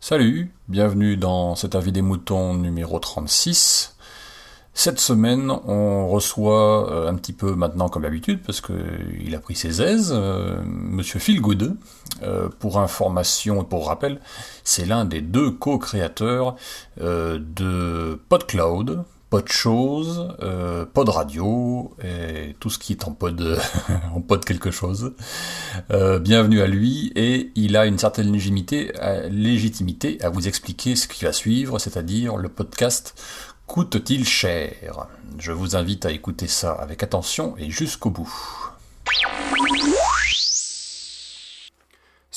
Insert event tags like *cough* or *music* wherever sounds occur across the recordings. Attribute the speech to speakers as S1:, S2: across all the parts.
S1: Salut, bienvenue dans cet avis des moutons numéro 36. Cette semaine, on reçoit euh, un petit peu maintenant comme d'habitude, parce qu'il a pris ses aises, euh, Monsieur Philgood. Euh, pour information et pour rappel, c'est l'un des deux co-créateurs euh, de PodCloud, PodChose, euh, Pod Radio et tout ce qui est en pod, *laughs* en pod quelque chose. Euh, bienvenue à lui et il a une certaine légitimité, euh, légitimité à vous expliquer ce qui va suivre, c'est-à-dire le podcast Coûte-t-il cher? Je vous invite à écouter ça avec attention et jusqu'au bout.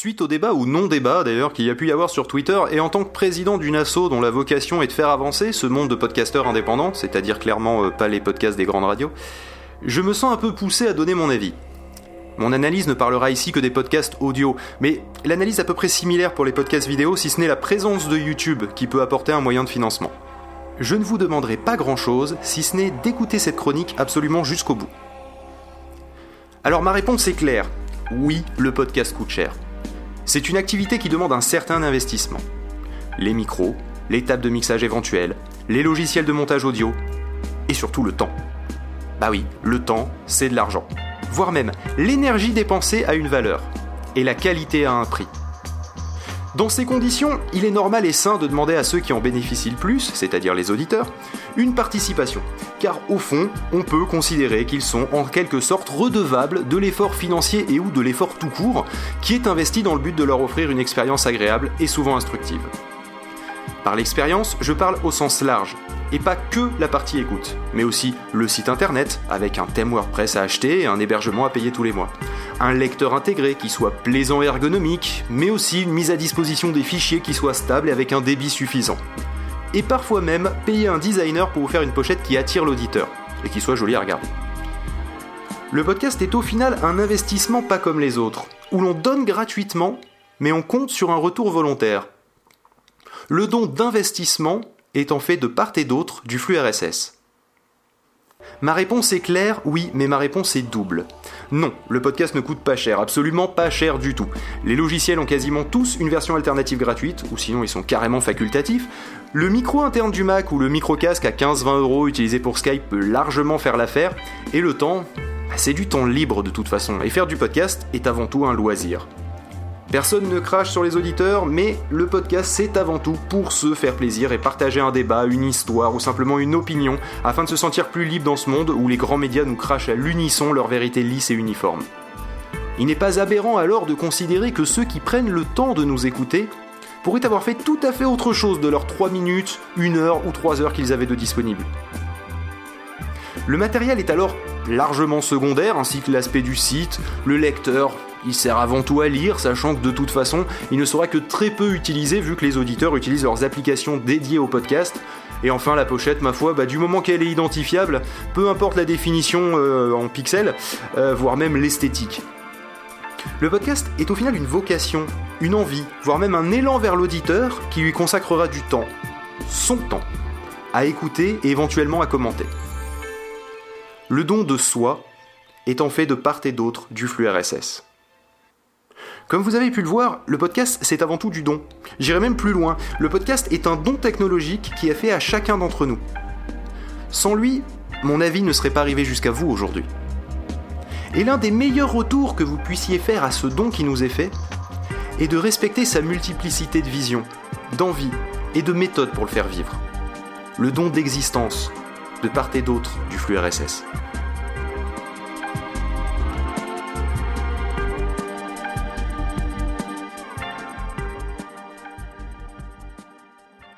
S2: Suite au débat ou non-débat d'ailleurs qu'il y a pu y avoir sur Twitter, et en tant que président d'une asso dont la vocation est de faire avancer ce monde de podcasteurs indépendants, c'est-à-dire clairement euh, pas les podcasts des grandes radios, je me sens un peu poussé à donner mon avis. Mon analyse ne parlera ici que des podcasts audio, mais l'analyse à peu près similaire pour les podcasts vidéo si ce n'est la présence de YouTube qui peut apporter un moyen de financement. Je ne vous demanderai pas grand-chose si ce n'est d'écouter cette chronique absolument jusqu'au bout. Alors ma réponse est claire. Oui, le podcast coûte cher. C'est une activité qui demande un certain investissement. Les micros, les tables de mixage éventuelles, les logiciels de montage audio, et surtout le temps. Bah oui, le temps, c'est de l'argent. Voire même, l'énergie dépensée a une valeur, et la qualité a un prix. Dans ces conditions, il est normal et sain de demander à ceux qui en bénéficient le plus, c'est-à-dire les auditeurs, une participation, car au fond, on peut considérer qu'ils sont en quelque sorte redevables de l'effort financier et ou de l'effort tout court qui est investi dans le but de leur offrir une expérience agréable et souvent instructive. Par l'expérience, je parle au sens large, et pas que la partie écoute, mais aussi le site internet avec un thème WordPress à acheter et un hébergement à payer tous les mois. Un lecteur intégré qui soit plaisant et ergonomique, mais aussi une mise à disposition des fichiers qui soit stable et avec un débit suffisant. Et parfois même payer un designer pour vous faire une pochette qui attire l'auditeur et qui soit jolie à regarder. Le podcast est au final un investissement pas comme les autres, où l'on donne gratuitement, mais on compte sur un retour volontaire. Le don d'investissement est en fait de part et d'autre du flux RSS. Ma réponse est claire, oui, mais ma réponse est double. Non, le podcast ne coûte pas cher, absolument pas cher du tout. Les logiciels ont quasiment tous une version alternative gratuite, ou sinon ils sont carrément facultatifs. Le micro interne du Mac ou le micro casque à 15-20 euros utilisé pour Skype peut largement faire l'affaire, et le temps, bah, c'est du temps libre de toute façon, et faire du podcast est avant tout un loisir. Personne ne crache sur les auditeurs, mais le podcast c'est avant tout pour se faire plaisir et partager un débat, une histoire ou simplement une opinion afin de se sentir plus libre dans ce monde où les grands médias nous crachent à l'unisson leur vérité lisse et uniforme. Il n'est pas aberrant alors de considérer que ceux qui prennent le temps de nous écouter pourraient avoir fait tout à fait autre chose de leurs 3 minutes, 1 heure ou 3 heures qu'ils avaient de disponible. Le matériel est alors largement secondaire, ainsi que l'aspect du site, le lecteur, il sert avant tout à lire, sachant que de toute façon, il ne sera que très peu utilisé vu que les auditeurs utilisent leurs applications dédiées au podcast. Et enfin, la pochette, ma foi, bah, du moment qu'elle est identifiable, peu importe la définition euh, en pixels, euh, voire même l'esthétique. Le podcast est au final une vocation, une envie, voire même un élan vers l'auditeur qui lui consacrera du temps, son temps, à écouter et éventuellement à commenter. Le don de soi en fait de part et d'autre du flux RSS. Comme vous avez pu le voir, le podcast c'est avant tout du don. J'irai même plus loin, le podcast est un don technologique qui est fait à chacun d'entre nous. Sans lui, mon avis ne serait pas arrivé jusqu'à vous aujourd'hui. Et l'un des meilleurs retours que vous puissiez faire à ce don qui nous est fait est de respecter sa multiplicité de visions, d'envie et de méthodes pour le faire vivre. Le don d'existence, de part et d'autre du flux RSS.